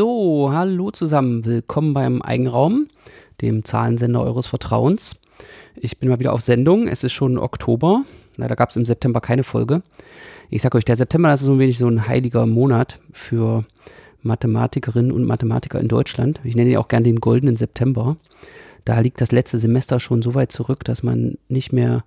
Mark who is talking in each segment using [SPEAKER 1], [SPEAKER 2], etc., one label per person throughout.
[SPEAKER 1] So, hallo zusammen. Willkommen beim Eigenraum, dem Zahlensender eures Vertrauens. Ich bin mal wieder auf Sendung. Es ist schon Oktober. Leider gab es im September keine Folge. Ich sage euch, der September das ist so ein wenig so ein heiliger Monat für Mathematikerinnen und Mathematiker in Deutschland. Ich nenne ihn auch gern den goldenen September. Da liegt das letzte Semester schon so weit zurück, dass man nicht mehr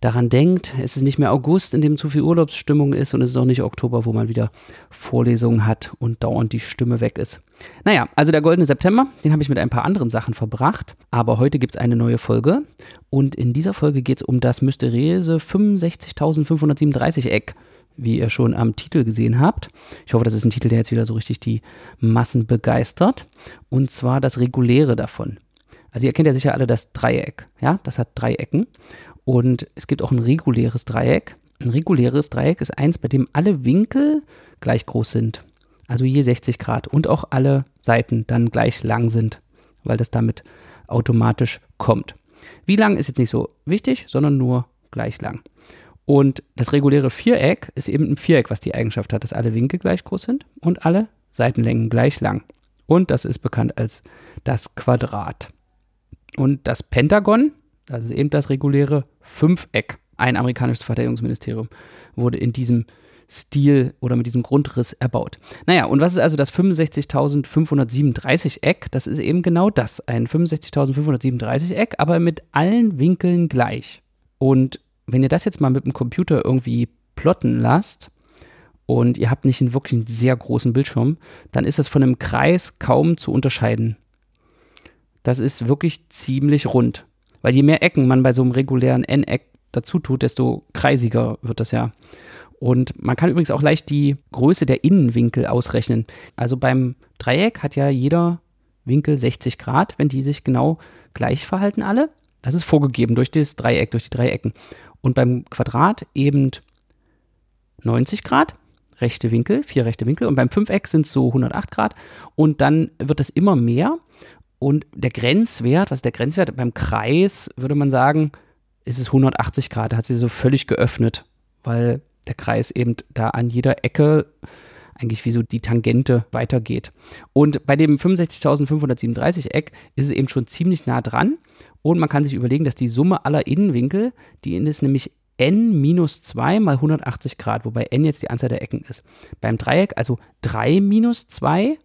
[SPEAKER 1] daran denkt. Es ist nicht mehr August, in dem zu viel Urlaubsstimmung ist und es ist auch nicht Oktober, wo man wieder Vorlesungen hat und dauernd die Stimme weg ist. Naja, also der goldene September, den habe ich mit ein paar anderen Sachen verbracht, aber heute gibt es eine neue Folge und in dieser Folge geht es um das mysteriöse 65.537 Eck wie ihr schon am Titel gesehen habt. Ich hoffe, das ist ein Titel, der jetzt wieder so richtig die Massen begeistert. Und zwar das Reguläre davon. Also ihr kennt ja sicher alle das Dreieck. Ja, das hat drei Ecken. Und es gibt auch ein reguläres Dreieck. Ein reguläres Dreieck ist eins, bei dem alle Winkel gleich groß sind. Also je 60 Grad. Und auch alle Seiten dann gleich lang sind, weil das damit automatisch kommt. Wie lang ist jetzt nicht so wichtig, sondern nur gleich lang. Und das reguläre Viereck ist eben ein Viereck, was die Eigenschaft hat, dass alle Winkel gleich groß sind und alle Seitenlängen gleich lang. Und das ist bekannt als das Quadrat. Und das Pentagon das ist eben das reguläre Fünfeck. Ein amerikanisches Verteidigungsministerium wurde in diesem Stil oder mit diesem Grundriss erbaut. Naja, und was ist also das 65.537 Eck? Das ist eben genau das, ein 65.537 Eck, aber mit allen Winkeln gleich. Und wenn ihr das jetzt mal mit dem Computer irgendwie plotten lasst und ihr habt nicht einen wirklich sehr großen Bildschirm, dann ist das von einem Kreis kaum zu unterscheiden. Das ist wirklich ziemlich rund. Weil je mehr Ecken man bei so einem regulären N-Eck dazu tut, desto kreisiger wird das ja. Und man kann übrigens auch leicht die Größe der Innenwinkel ausrechnen. Also beim Dreieck hat ja jeder Winkel 60 Grad, wenn die sich genau gleich verhalten alle. Das ist vorgegeben durch das Dreieck, durch die Dreiecken. Und beim Quadrat eben 90 Grad, rechte Winkel, vier rechte Winkel. Und beim Fünfeck sind es so 108 Grad. Und dann wird das immer mehr. Und der Grenzwert, was ist der Grenzwert? Beim Kreis würde man sagen, ist es 180 Grad. Da hat sie so völlig geöffnet, weil der Kreis eben da an jeder Ecke eigentlich wie so die Tangente weitergeht. Und bei dem 65.537 Eck ist es eben schon ziemlich nah dran. Und man kann sich überlegen, dass die Summe aller Innenwinkel, die ist nämlich n minus 2 mal 180 Grad, wobei n jetzt die Anzahl der Ecken ist. Beim Dreieck also 3 minus 2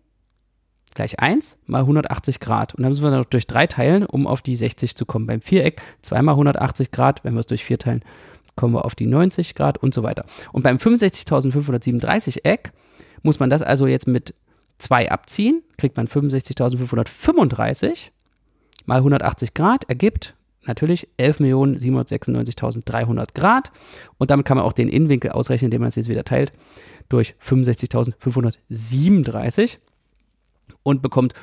[SPEAKER 1] gleich 1 mal 180 Grad. Und dann müssen wir noch durch 3 teilen, um auf die 60 zu kommen. Beim Viereck 2 mal 180 Grad, wenn wir es durch 4 teilen, kommen wir auf die 90 Grad und so weiter. Und beim 65.537 Eck muss man das also jetzt mit 2 abziehen, kriegt man 65.535 mal 180 Grad, ergibt natürlich 11.796.300 Grad. Und damit kann man auch den Innenwinkel ausrechnen, indem man es jetzt wieder teilt durch 65.537 und bekommt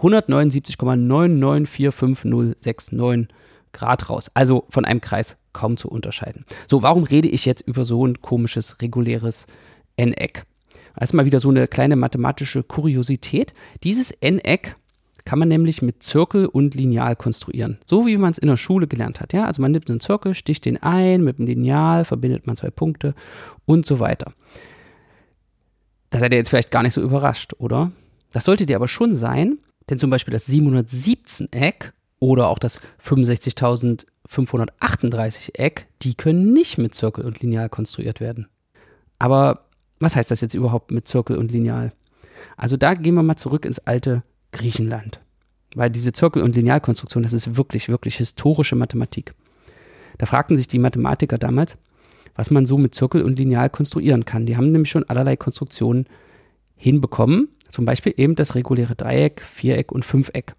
[SPEAKER 1] 179,9945069 Grad raus. Also von einem Kreis kaum zu unterscheiden. So, warum rede ich jetzt über so ein komisches, reguläres N-Eck? Erstmal wieder so eine kleine mathematische Kuriosität. Dieses N-Eck kann man nämlich mit Zirkel und Lineal konstruieren. So wie man es in der Schule gelernt hat. Ja? Also man nimmt einen Zirkel, sticht den ein, mit dem Lineal verbindet man zwei Punkte und so weiter. Das seid ihr jetzt vielleicht gar nicht so überrascht, oder? Das sollte dir aber schon sein, denn zum Beispiel das 717-Eck oder auch das 65.538-Eck, die können nicht mit Zirkel und Lineal konstruiert werden. Aber was heißt das jetzt überhaupt mit Zirkel und Lineal? Also da gehen wir mal zurück ins alte Griechenland. Weil diese Zirkel- und Linealkonstruktion, das ist wirklich, wirklich historische Mathematik. Da fragten sich die Mathematiker damals, was man so mit Zirkel und Lineal konstruieren kann. Die haben nämlich schon allerlei Konstruktionen hinbekommen. Zum Beispiel eben das reguläre Dreieck, Viereck und Fünfeck.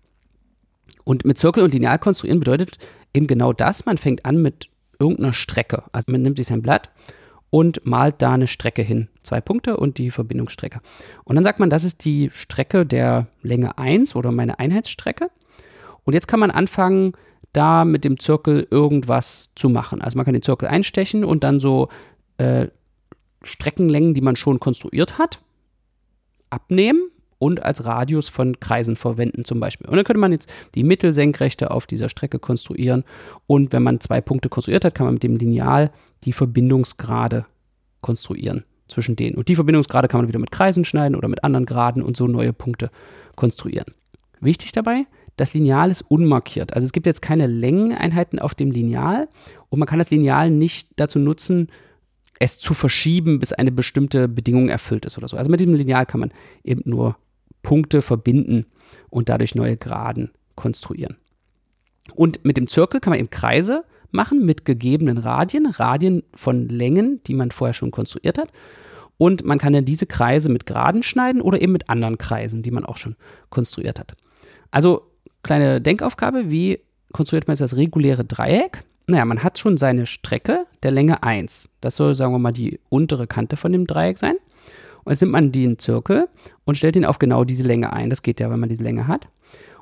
[SPEAKER 1] Und mit Zirkel und Lineal konstruieren bedeutet eben genau das. Man fängt an mit irgendeiner Strecke. Also man nimmt sich sein Blatt und malt da eine Strecke hin. Zwei Punkte und die Verbindungsstrecke. Und dann sagt man, das ist die Strecke der Länge 1 oder meine Einheitsstrecke. Und jetzt kann man anfangen, da mit dem Zirkel irgendwas zu machen. Also man kann den Zirkel einstechen und dann so äh, Streckenlängen, die man schon konstruiert hat, abnehmen und als Radius von Kreisen verwenden zum Beispiel. Und dann könnte man jetzt die Mittelsenkrechte auf dieser Strecke konstruieren und wenn man zwei Punkte konstruiert hat, kann man mit dem Lineal die Verbindungsgrade konstruieren. zwischen denen. Und die Verbindungsgrade kann man wieder mit Kreisen schneiden oder mit anderen Graden und so neue Punkte konstruieren. Wichtig dabei, das Lineal ist unmarkiert. Also es gibt jetzt keine Längeneinheiten auf dem Lineal und man kann das Lineal nicht dazu nutzen, es zu verschieben, bis eine bestimmte Bedingung erfüllt ist oder so. Also mit dem Lineal kann man eben nur Punkte verbinden und dadurch neue Graden konstruieren. Und mit dem Zirkel kann man eben Kreise machen mit gegebenen Radien, Radien von Längen, die man vorher schon konstruiert hat. Und man kann dann diese Kreise mit Graden schneiden oder eben mit anderen Kreisen, die man auch schon konstruiert hat. Also kleine Denkaufgabe, wie konstruiert man jetzt das reguläre Dreieck? Naja, man hat schon seine Strecke der Länge 1. Das soll, sagen wir mal, die untere Kante von dem Dreieck sein. Und jetzt nimmt man den Zirkel und stellt ihn auf genau diese Länge ein. Das geht ja, wenn man diese Länge hat.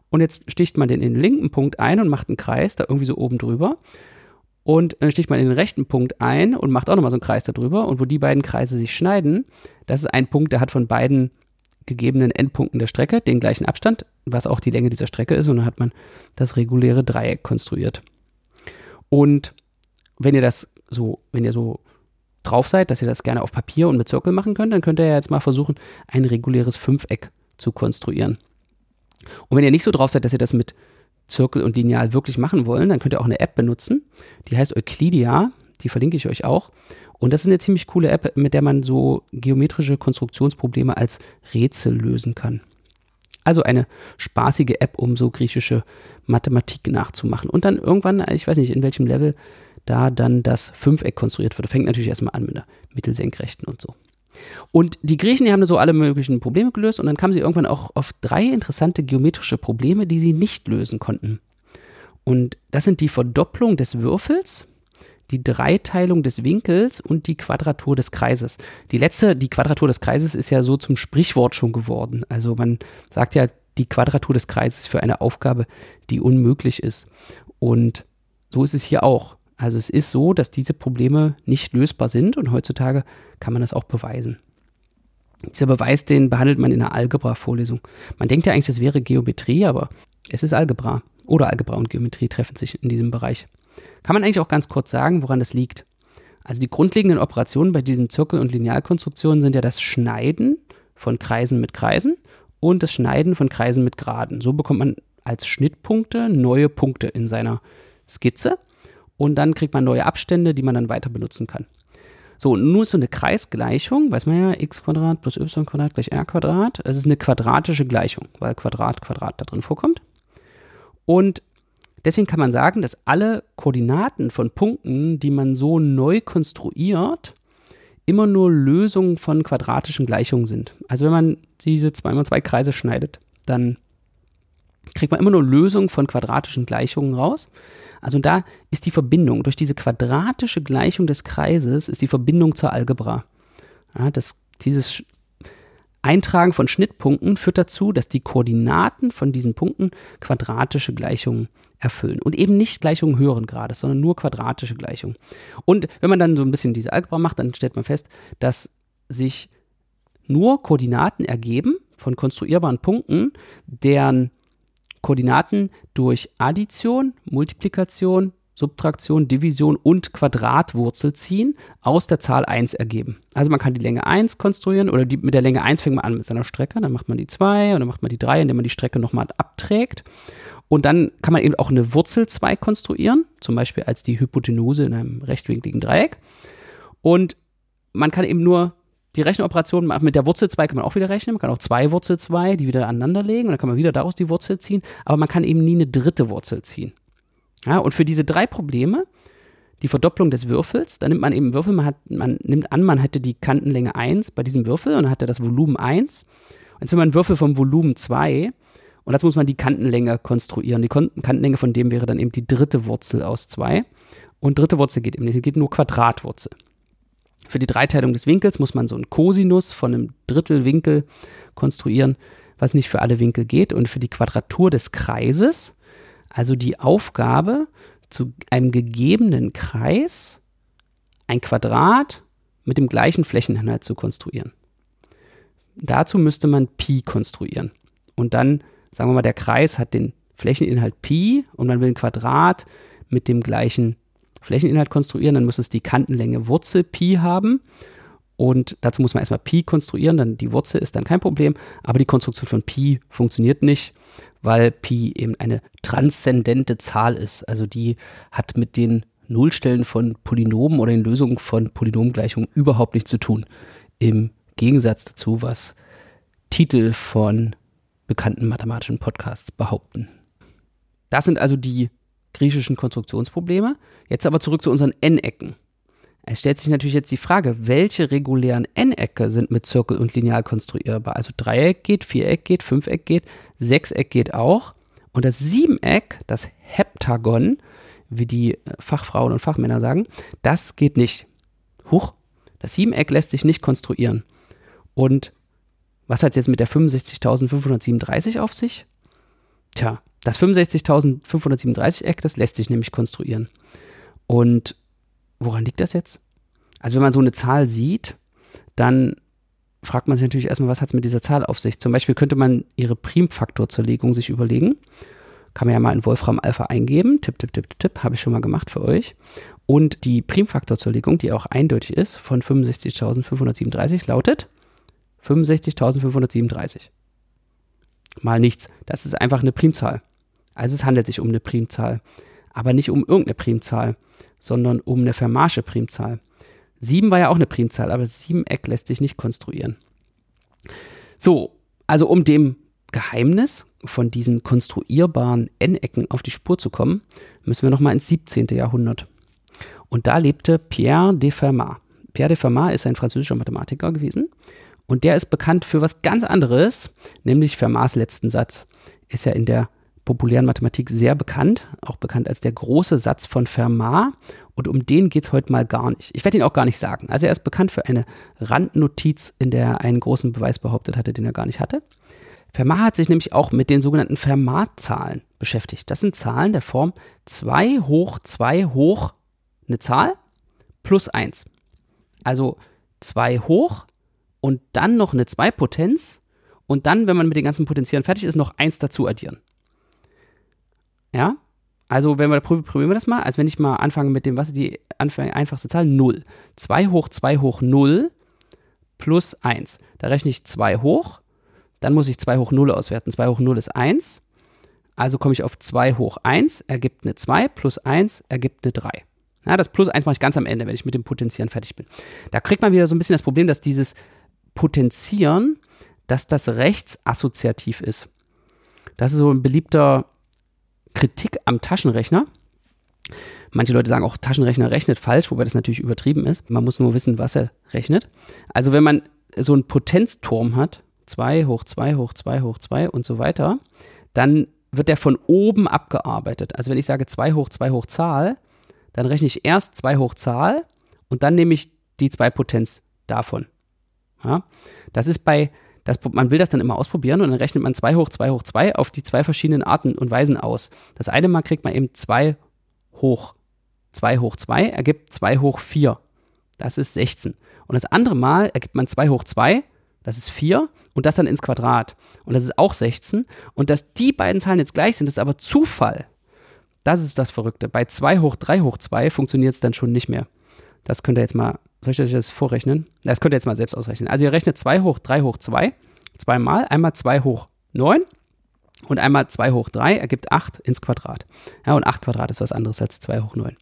[SPEAKER 1] Und jetzt sticht man den in den linken Punkt ein und macht einen Kreis da irgendwie so oben drüber. Und dann sticht man in den rechten Punkt ein und macht auch nochmal so einen Kreis da drüber. Und wo die beiden Kreise sich schneiden, das ist ein Punkt, der hat von beiden gegebenen Endpunkten der Strecke den gleichen Abstand, was auch die Länge dieser Strecke ist. Und dann hat man das reguläre Dreieck konstruiert. Und wenn ihr das so, wenn ihr so drauf seid, dass ihr das gerne auf Papier und mit Zirkel machen könnt, dann könnt ihr ja jetzt mal versuchen, ein reguläres Fünfeck zu konstruieren. Und wenn ihr nicht so drauf seid, dass ihr das mit Zirkel und Lineal wirklich machen wollen, dann könnt ihr auch eine App benutzen. Die heißt Euclidia. Die verlinke ich euch auch. Und das ist eine ziemlich coole App, mit der man so geometrische Konstruktionsprobleme als Rätsel lösen kann. Also eine spaßige App, um so griechische Mathematik nachzumachen. Und dann irgendwann, ich weiß nicht, in welchem Level da dann das Fünfeck konstruiert wird. Fängt natürlich erstmal an mit der Mittelsenkrechten und so. Und die Griechen, die haben so alle möglichen Probleme gelöst und dann kamen sie irgendwann auch auf drei interessante geometrische Probleme, die sie nicht lösen konnten. Und das sind die Verdopplung des Würfels, die Dreiteilung des Winkels und die Quadratur des Kreises. Die letzte, die Quadratur des Kreises, ist ja so zum Sprichwort schon geworden. Also man sagt ja die Quadratur des Kreises für eine Aufgabe, die unmöglich ist. Und so ist es hier auch. Also es ist so, dass diese Probleme nicht lösbar sind und heutzutage kann man das auch beweisen. Dieser Beweis, den behandelt man in einer Algebra-Vorlesung. Man denkt ja eigentlich, das wäre Geometrie, aber es ist Algebra. Oder Algebra und Geometrie treffen sich in diesem Bereich. Kann man eigentlich auch ganz kurz sagen, woran das liegt. Also die grundlegenden Operationen bei diesen Zirkel- und Linealkonstruktionen sind ja das Schneiden von Kreisen mit Kreisen und das Schneiden von Kreisen mit Graden. So bekommt man als Schnittpunkte neue Punkte in seiner Skizze und dann kriegt man neue Abstände, die man dann weiter benutzen kann. So, nun ist so eine Kreisgleichung, weiß man ja, x Quadrat plus y Quadrat gleich r Quadrat. Es ist eine quadratische Gleichung, weil Quadrat, Quadrat da drin vorkommt. Und deswegen kann man sagen, dass alle Koordinaten von Punkten, die man so neu konstruiert, immer nur Lösungen von quadratischen Gleichungen sind. Also wenn man diese 2 mal 2 Kreise schneidet, dann kriegt man immer nur Lösungen von quadratischen Gleichungen raus. Also da ist die Verbindung, durch diese quadratische Gleichung des Kreises ist die Verbindung zur Algebra. Ja, das, dieses Eintragen von Schnittpunkten führt dazu, dass die Koordinaten von diesen Punkten quadratische Gleichungen erfüllen. Und eben nicht Gleichungen höheren Grades, sondern nur quadratische Gleichungen. Und wenn man dann so ein bisschen diese Algebra macht, dann stellt man fest, dass sich nur Koordinaten ergeben von konstruierbaren Punkten, deren Koordinaten durch Addition, Multiplikation, Subtraktion, Division und Quadratwurzel ziehen aus der Zahl 1 ergeben. Also man kann die Länge 1 konstruieren oder die, mit der Länge 1 fängt man an mit seiner Strecke, dann macht man die 2 und dann macht man die 3, indem man die Strecke nochmal abträgt. Und dann kann man eben auch eine Wurzel 2 konstruieren, zum Beispiel als die Hypotenuse in einem rechtwinkligen Dreieck. Und man kann eben nur die Rechenoperation mit der Wurzel 2 kann man auch wieder rechnen. Man kann auch zwei Wurzel 2, die wieder aneinander legen und dann kann man wieder daraus die Wurzel ziehen. Aber man kann eben nie eine dritte Wurzel ziehen. Ja, und für diese drei Probleme, die Verdopplung des Würfels, da nimmt man eben Würfel, man, hat, man nimmt an, man hätte die Kantenlänge 1 bei diesem Würfel und dann hat er das Volumen 1. Und jetzt will man Würfel vom Volumen 2 und dazu muss man die Kantenlänge konstruieren. Die Kantenlänge von dem wäre dann eben die dritte Wurzel aus 2. Und dritte Wurzel geht eben nicht, es geht nur Quadratwurzel. Für die Dreiteilung des Winkels muss man so einen Kosinus von einem Drittelwinkel konstruieren, was nicht für alle Winkel geht. Und für die Quadratur des Kreises, also die Aufgabe, zu einem gegebenen Kreis ein Quadrat mit dem gleichen Flächeninhalt zu konstruieren. Dazu müsste man Pi konstruieren. Und dann, sagen wir mal, der Kreis hat den Flächeninhalt Pi und man will ein Quadrat mit dem gleichen Flächeninhalt konstruieren, dann muss es die Kantenlänge Wurzel Pi haben. Und dazu muss man erstmal Pi konstruieren, dann die Wurzel ist dann kein Problem, aber die Konstruktion von Pi funktioniert nicht, weil Pi eben eine transzendente Zahl ist. Also die hat mit den Nullstellen von Polynomen oder den Lösungen von Polynomgleichungen überhaupt nichts zu tun. Im Gegensatz dazu, was Titel von bekannten mathematischen Podcasts behaupten. Das sind also die griechischen Konstruktionsprobleme. Jetzt aber zurück zu unseren N-Ecken. Es stellt sich natürlich jetzt die Frage, welche regulären N-Ecke sind mit Zirkel und Lineal konstruierbar? Also Dreieck geht, Viereck geht, Fünfeck geht, Sechseck geht auch. Und das Siebeneck, das Heptagon, wie die äh, Fachfrauen und Fachmänner sagen, das geht nicht. Huch, das Siebeneck lässt sich nicht konstruieren. Und was hat es jetzt mit der 65.537 auf sich? Tja, das 65.537 Eck, das lässt sich nämlich konstruieren. Und woran liegt das jetzt? Also wenn man so eine Zahl sieht, dann fragt man sich natürlich erstmal, was hat es mit dieser Zahl auf sich? Zum Beispiel könnte man ihre Primfaktorzerlegung sich überlegen. Kann man ja mal in Wolfram Alpha eingeben. Tipp, tipp, tipp, tipp, habe ich schon mal gemacht für euch. Und die Primfaktorzerlegung, die auch eindeutig ist, von 65.537 lautet 65.537. Mal nichts. Das ist einfach eine Primzahl. Also es handelt sich um eine Primzahl. Aber nicht um irgendeine Primzahl, sondern um eine Fermatsche Primzahl. 7 war ja auch eine Primzahl, aber 7 Eck lässt sich nicht konstruieren. So, also um dem Geheimnis von diesen konstruierbaren N-Ecken auf die Spur zu kommen, müssen wir nochmal ins 17. Jahrhundert. Und da lebte Pierre de Fermat. Pierre de Fermat ist ein französischer Mathematiker gewesen und der ist bekannt für was ganz anderes, nämlich Fermats letzten Satz. Ist ja in der populären Mathematik sehr bekannt, auch bekannt als der große Satz von Fermat. Und um den geht es heute mal gar nicht. Ich werde ihn auch gar nicht sagen. Also er ist bekannt für eine Randnotiz, in der er einen großen Beweis behauptet hatte, den er gar nicht hatte. Fermat hat sich nämlich auch mit den sogenannten Fermat-Zahlen beschäftigt. Das sind Zahlen der Form 2 hoch 2 hoch eine Zahl plus 1. Also 2 hoch und dann noch eine 2-Potenz und dann, wenn man mit den ganzen Potenzieren fertig ist, noch 1 dazu addieren. Ja? Also, wenn wir probieren wir das mal. Also, wenn ich mal anfange mit dem, was ist die einfachste Zahl? 0. 2 hoch 2 hoch 0 plus 1. Da rechne ich 2 hoch, dann muss ich 2 hoch 0 auswerten. 2 hoch 0 ist 1. Also komme ich auf 2 hoch 1, ergibt eine 2, plus 1 ergibt eine 3. Ja, das plus 1 mache ich ganz am Ende, wenn ich mit dem Potenzieren fertig bin. Da kriegt man wieder so ein bisschen das Problem, dass dieses Potenzieren, dass das rechtsassoziativ ist. Das ist so ein beliebter Kritik am Taschenrechner. Manche Leute sagen auch, Taschenrechner rechnet falsch, wobei das natürlich übertrieben ist. Man muss nur wissen, was er rechnet. Also wenn man so einen Potenzturm hat, 2 hoch 2 hoch 2 hoch 2 und so weiter, dann wird der von oben abgearbeitet. Also wenn ich sage 2 hoch 2 hoch Zahl, dann rechne ich erst 2 hoch Zahl und dann nehme ich die 2 Potenz davon. Ja? Das ist bei, das, man will das dann immer ausprobieren und dann rechnet man 2 hoch 2 hoch 2 auf die zwei verschiedenen Arten und Weisen aus. Das eine Mal kriegt man eben 2 hoch 2 hoch 2 ergibt 2 hoch 4. Das ist 16. Und das andere Mal ergibt man 2 hoch 2, das ist 4 und das dann ins Quadrat. Und das ist auch 16. Und dass die beiden Zahlen jetzt gleich sind, ist aber Zufall. Das ist das Verrückte. Bei 2 hoch 3 hoch 2 funktioniert es dann schon nicht mehr. Das könnt ihr jetzt mal soll ich euch das vorrechnen? Das könnt ihr jetzt mal selbst ausrechnen. Also ihr rechnet 2 hoch 3 hoch 2 zweimal. Einmal 2 hoch 9 und einmal 2 hoch 3 ergibt 8 ins Quadrat. Ja, und 8 Quadrat ist was anderes als 2 hoch 9.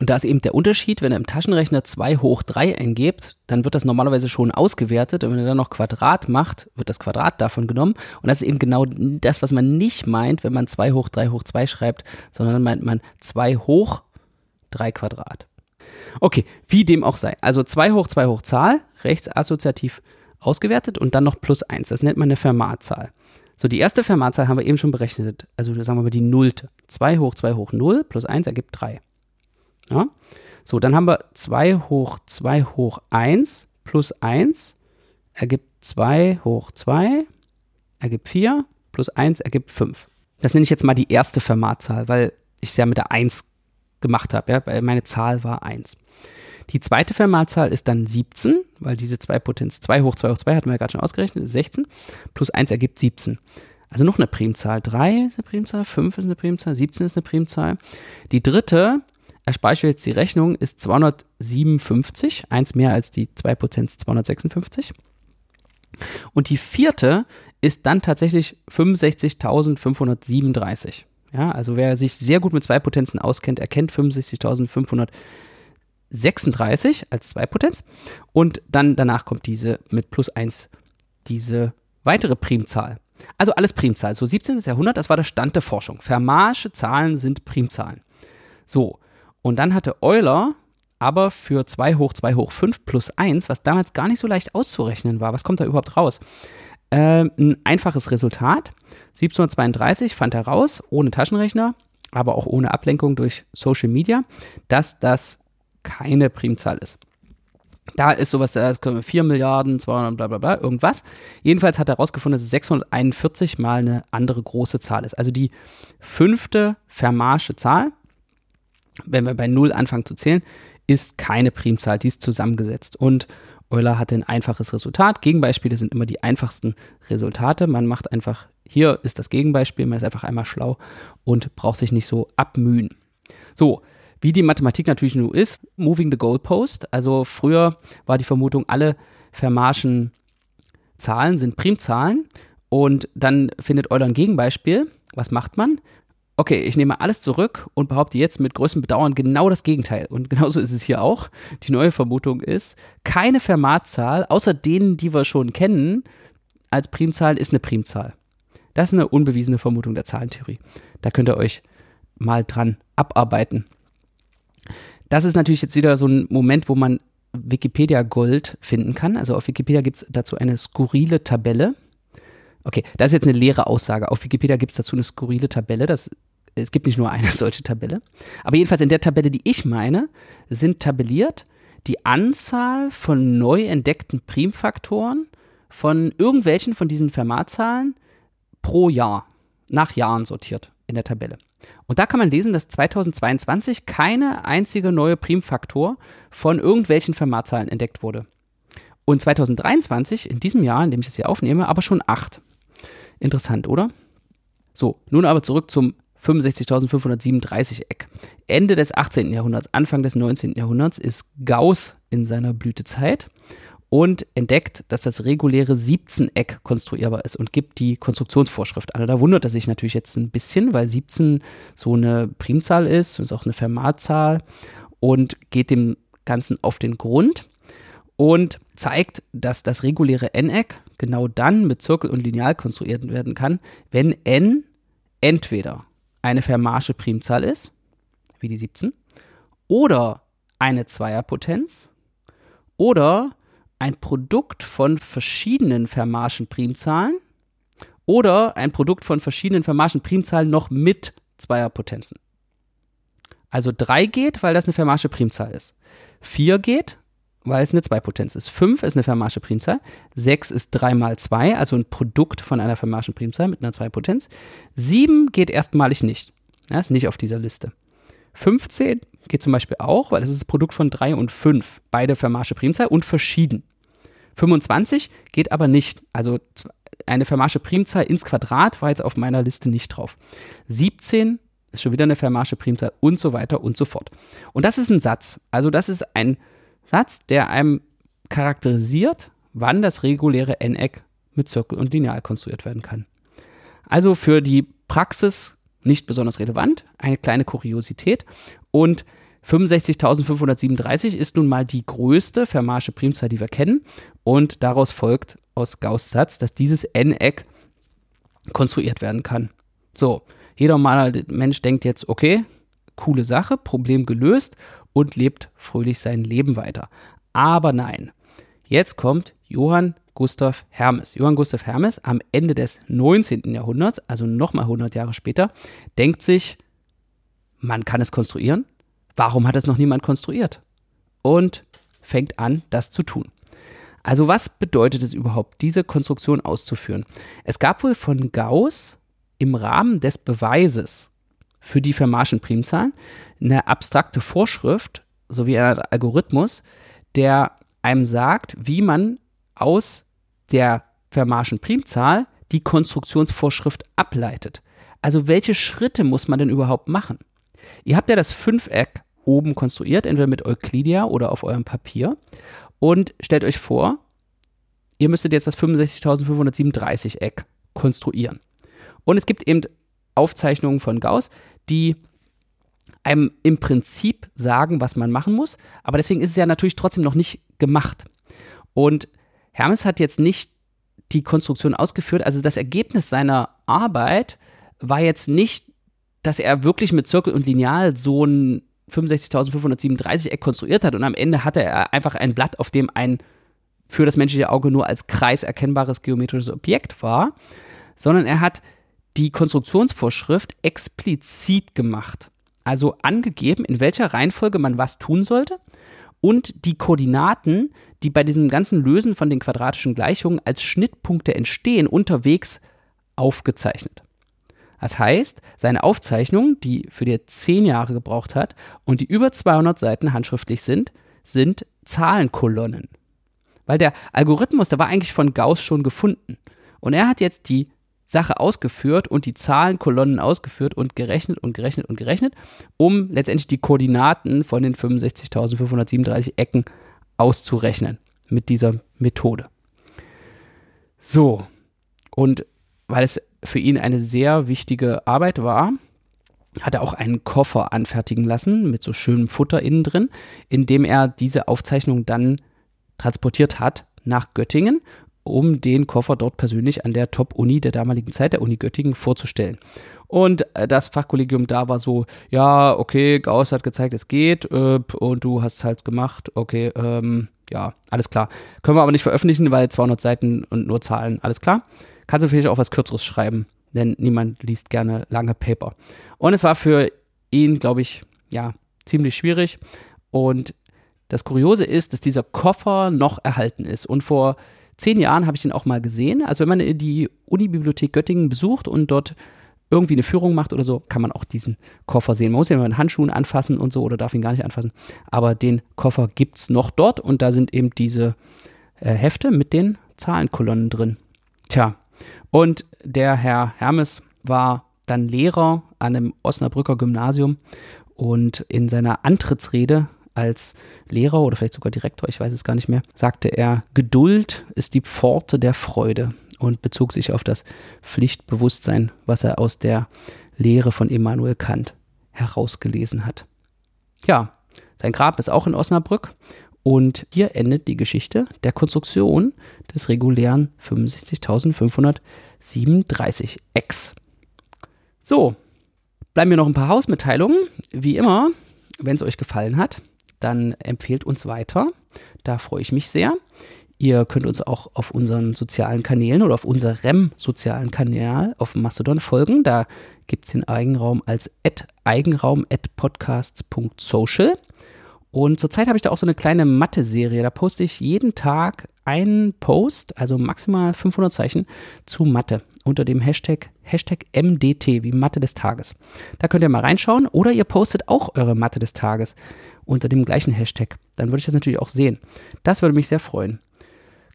[SPEAKER 1] Und da ist eben der Unterschied, wenn ihr im Taschenrechner 2 hoch 3 eingebt, dann wird das normalerweise schon ausgewertet und wenn ihr dann noch Quadrat macht, wird das Quadrat davon genommen. Und das ist eben genau das, was man nicht meint, wenn man 2 hoch 3 hoch 2 schreibt, sondern meint man 2 hoch 3 Quadrat. Okay, wie dem auch sei. Also 2 hoch 2 hoch Zahl, rechtsassoziativ ausgewertet und dann noch plus 1. Das nennt man eine Fermat-Zahl. So, die erste Fermat-Zahl haben wir eben schon berechnet. Also sagen wir mal die Nullte. 2 hoch 2 hoch 0 plus 1 ergibt 3. Ja? So, dann haben wir 2 hoch 2 hoch 1 plus 1 ergibt 2 hoch 2 ergibt 4 plus 1 ergibt 5. Das nenne ich jetzt mal die erste Fermat-Zahl, weil ich es ja mit der 1 gemacht habe, ja, weil meine Zahl war 1. Die zweite Fermatzahl ist dann 17, weil diese zwei Potenz 2 hoch 2 hoch 2 hatten wir ja gerade schon ausgerechnet, ist 16, plus 1 ergibt 17. Also noch eine Primzahl. 3 ist eine Primzahl, 5 ist eine Primzahl, 17 ist eine Primzahl. Die dritte erspare ich jetzt die Rechnung, ist 257, eins mehr als die 2% 256. Und die vierte ist dann tatsächlich 65.537. Ja, also wer sich sehr gut mit zwei Potenzen auskennt, erkennt 65.536 als Zweipotenz. Und dann danach kommt diese mit plus 1, diese weitere Primzahl. Also alles Primzahl. So 17. Jahrhundert, das war der Stand der Forschung. Fermatsche Zahlen sind Primzahlen. So, und dann hatte Euler aber für 2 hoch 2 hoch 5 plus 1, was damals gar nicht so leicht auszurechnen war, was kommt da überhaupt raus? Äh, ein einfaches Resultat. 1732 fand er raus, ohne Taschenrechner, aber auch ohne Ablenkung durch Social Media, dass das keine Primzahl ist. Da ist sowas, können wir 4 Milliarden, 200, bla bla bla, irgendwas. Jedenfalls hat er herausgefunden, dass es 641 mal eine andere große Zahl ist. Also die fünfte Fermatsche Zahl, wenn wir bei 0 anfangen zu zählen, ist keine Primzahl, die ist zusammengesetzt. Und Euler hatte ein einfaches Resultat. Gegenbeispiele sind immer die einfachsten Resultate. Man macht einfach, hier ist das Gegenbeispiel, man ist einfach einmal schlau und braucht sich nicht so abmühen. So, wie die Mathematik natürlich nur ist, moving the goalpost. Also früher war die Vermutung, alle Fermatschen Zahlen sind Primzahlen und dann findet Euler ein Gegenbeispiel. Was macht man? Okay, ich nehme alles zurück und behaupte jetzt mit größtem Bedauern genau das Gegenteil. Und genauso ist es hier auch. Die neue Vermutung ist, keine Fermatzahl, außer denen, die wir schon kennen, als Primzahl ist eine Primzahl. Das ist eine unbewiesene Vermutung der Zahlentheorie. Da könnt ihr euch mal dran abarbeiten. Das ist natürlich jetzt wieder so ein Moment, wo man Wikipedia Gold finden kann. Also auf Wikipedia gibt es dazu eine skurrile Tabelle. Okay, das ist jetzt eine leere Aussage. Auf Wikipedia gibt es dazu eine skurrile Tabelle. Das, es gibt nicht nur eine solche Tabelle. Aber jedenfalls in der Tabelle, die ich meine, sind tabelliert die Anzahl von neu entdeckten Primfaktoren von irgendwelchen von diesen Fermatzahlen pro Jahr, nach Jahren sortiert in der Tabelle. Und da kann man lesen, dass 2022 keine einzige neue Primfaktor von irgendwelchen Fermatzahlen entdeckt wurde. Und 2023, in diesem Jahr, in dem ich es hier aufnehme, aber schon acht. Interessant, oder? So, nun aber zurück zum 65.537 Eck. Ende des 18. Jahrhunderts, Anfang des 19. Jahrhunderts ist Gauss in seiner Blütezeit und entdeckt, dass das reguläre 17-Eck konstruierbar ist und gibt die Konstruktionsvorschrift an. Da wundert er sich natürlich jetzt ein bisschen, weil 17 so eine Primzahl ist, ist auch eine Fermatzahl und geht dem Ganzen auf den Grund und zeigt, dass das reguläre n-Eck genau dann mit Zirkel und Lineal konstruiert werden kann, wenn n entweder eine Fermatsche Primzahl ist, wie die 17, oder eine Zweierpotenz, oder ein Produkt von verschiedenen Fermatschen Primzahlen oder ein Produkt von verschiedenen Fermatschen Primzahlen noch mit Zweierpotenzen. Also 3 geht, weil das eine Fermatsche Primzahl ist. 4 geht, weil es eine Zweipotenz ist. 5 ist eine Fermatsche Primzahl. 6 ist 3 mal 2, also ein Produkt von einer Fermatschen Primzahl mit einer Zweipotenz. 7 geht erstmalig nicht. Ja, ist nicht auf dieser Liste. 15 geht zum Beispiel auch, weil es ist das Produkt von 3 und 5, beide Fermatsche Primzahl und verschieden. 25 geht aber nicht. Also eine Fermatsche Primzahl ins Quadrat war jetzt auf meiner Liste nicht drauf. 17 ist schon wieder eine Fermatsche Primzahl und so weiter und so fort. Und das ist ein Satz. Also das ist ein Satz, der einem charakterisiert, wann das reguläre n-Eck mit Zirkel und Lineal konstruiert werden kann. Also für die Praxis nicht besonders relevant, eine kleine Kuriosität und 65.537 ist nun mal die größte Fermatsche Primzahl, die wir kennen. Und daraus folgt aus Gauss Satz, dass dieses n-Eck konstruiert werden kann. So, jeder mal Mensch denkt jetzt, okay, coole Sache, Problem gelöst und lebt fröhlich sein Leben weiter. Aber nein, jetzt kommt Johann Gustav Hermes. Johann Gustav Hermes am Ende des 19. Jahrhunderts, also nochmal 100 Jahre später, denkt sich, man kann es konstruieren, Warum hat es noch niemand konstruiert? Und fängt an, das zu tun. Also was bedeutet es überhaupt, diese Konstruktion auszuführen? Es gab wohl von Gauss im Rahmen des Beweises für die Fermatschen Primzahlen eine abstrakte Vorschrift sowie ein Algorithmus, der einem sagt, wie man aus der Fermatschen Primzahl die Konstruktionsvorschrift ableitet. Also welche Schritte muss man denn überhaupt machen? Ihr habt ja das Fünfeck oben konstruiert, entweder mit Euclidia oder auf eurem Papier. Und stellt euch vor, ihr müsstet jetzt das 65.537 Eck konstruieren. Und es gibt eben Aufzeichnungen von Gauss, die einem im Prinzip sagen, was man machen muss, aber deswegen ist es ja natürlich trotzdem noch nicht gemacht. Und Hermes hat jetzt nicht die Konstruktion ausgeführt, also das Ergebnis seiner Arbeit war jetzt nicht, dass er wirklich mit Zirkel und Lineal so ein 65.537 Eck konstruiert hat und am Ende hatte er einfach ein Blatt, auf dem ein für das menschliche Auge nur als Kreis erkennbares geometrisches Objekt war, sondern er hat die Konstruktionsvorschrift explizit gemacht. Also angegeben, in welcher Reihenfolge man was tun sollte und die Koordinaten, die bei diesem ganzen Lösen von den quadratischen Gleichungen als Schnittpunkte entstehen, unterwegs aufgezeichnet. Das heißt, seine Aufzeichnungen, die für die zehn Jahre gebraucht hat und die über 200 Seiten handschriftlich sind, sind Zahlenkolonnen. Weil der Algorithmus, der war eigentlich von Gauss schon gefunden. Und er hat jetzt die Sache ausgeführt und die Zahlenkolonnen ausgeführt und gerechnet und gerechnet und gerechnet, um letztendlich die Koordinaten von den 65.537 Ecken auszurechnen mit dieser Methode. So, und weil es für ihn eine sehr wichtige Arbeit war, hat er auch einen Koffer anfertigen lassen mit so schönem Futter innen drin, in dem er diese Aufzeichnung dann transportiert hat nach Göttingen um den Koffer dort persönlich an der Top-Uni der damaligen Zeit, der Uni Göttingen, vorzustellen. Und äh, das Fachkollegium da war so, ja, okay, Gauss hat gezeigt, es geht, äh, und du hast es halt gemacht, okay, ähm, ja, alles klar. Können wir aber nicht veröffentlichen, weil 200 Seiten und nur Zahlen, alles klar. Kannst du vielleicht auch was Kürzeres schreiben, denn niemand liest gerne lange Paper. Und es war für ihn, glaube ich, ja, ziemlich schwierig. Und das Kuriose ist, dass dieser Koffer noch erhalten ist. Und vor zehn Jahren habe ich den auch mal gesehen. Also wenn man die Unibibliothek Göttingen besucht und dort irgendwie eine Führung macht oder so, kann man auch diesen Koffer sehen. Man muss ihn mit Handschuhen anfassen und so oder darf ihn gar nicht anfassen. Aber den Koffer gibt es noch dort und da sind eben diese äh, Hefte mit den Zahlenkolonnen drin. Tja, und der Herr Hermes war dann Lehrer an einem Osnabrücker Gymnasium und in seiner Antrittsrede als Lehrer oder vielleicht sogar Direktor, ich weiß es gar nicht mehr, sagte er, Geduld ist die Pforte der Freude und bezog sich auf das Pflichtbewusstsein, was er aus der Lehre von Immanuel Kant herausgelesen hat. Ja, sein Grab ist auch in Osnabrück und hier endet die Geschichte der Konstruktion des regulären 65.537 X. So, bleiben mir noch ein paar Hausmitteilungen. Wie immer, wenn es euch gefallen hat, dann empfehlt uns weiter. Da freue ich mich sehr. Ihr könnt uns auch auf unseren sozialen Kanälen oder auf unserem sozialen Kanal auf Mastodon folgen. Da gibt es den Eigenraum als eigenraum.podcasts.social. Und zurzeit habe ich da auch so eine kleine Mathe-Serie. Da poste ich jeden Tag einen Post, also maximal 500 Zeichen, zu Mathe unter dem Hashtag, Hashtag MDT, wie Mathe des Tages. Da könnt ihr mal reinschauen oder ihr postet auch eure Mathe des Tages unter dem gleichen Hashtag. Dann würde ich das natürlich auch sehen. Das würde mich sehr freuen.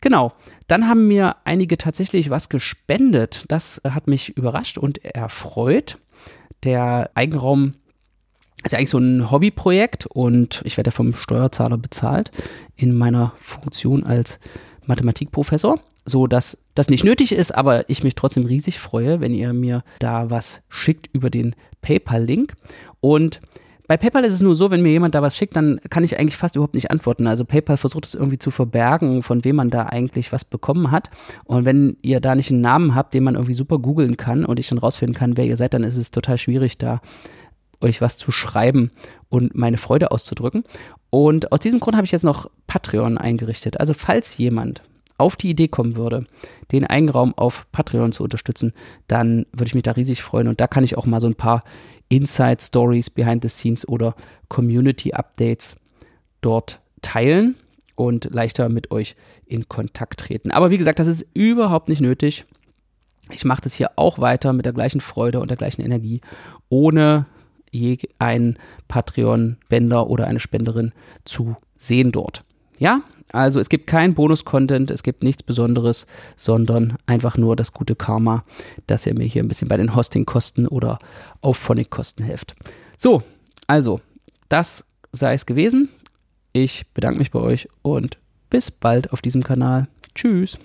[SPEAKER 1] Genau, dann haben mir einige tatsächlich was gespendet. Das hat mich überrascht und erfreut. Der Eigenraum ist ja eigentlich so ein Hobbyprojekt und ich werde vom Steuerzahler bezahlt in meiner Funktion als Mathematikprofessor, so dass das nicht nötig ist, aber ich mich trotzdem riesig freue, wenn ihr mir da was schickt über den PayPal-Link. Und bei PayPal ist es nur so, wenn mir jemand da was schickt, dann kann ich eigentlich fast überhaupt nicht antworten. Also PayPal versucht es irgendwie zu verbergen, von wem man da eigentlich was bekommen hat. Und wenn ihr da nicht einen Namen habt, den man irgendwie super googeln kann und ich dann rausfinden kann, wer ihr seid, dann ist es total schwierig, da euch was zu schreiben und meine Freude auszudrücken. Und aus diesem Grund habe ich jetzt noch Patreon eingerichtet. Also falls jemand auf die Idee kommen würde, den Eigenraum auf Patreon zu unterstützen, dann würde ich mich da riesig freuen. Und da kann ich auch mal so ein paar Inside Stories, Behind the Scenes oder Community Updates dort teilen und leichter mit euch in Kontakt treten. Aber wie gesagt, das ist überhaupt nicht nötig. Ich mache das hier auch weiter mit der gleichen Freude und der gleichen Energie, ohne je einen Patreon-Bänder oder eine Spenderin zu sehen dort. Ja, also es gibt kein Bonus-Content, es gibt nichts Besonderes, sondern einfach nur das gute Karma, dass ihr mir hier ein bisschen bei den Hosting-Kosten oder Auphonic-Kosten helft. So, also, das sei es gewesen. Ich bedanke mich bei euch und bis bald auf diesem Kanal. Tschüss.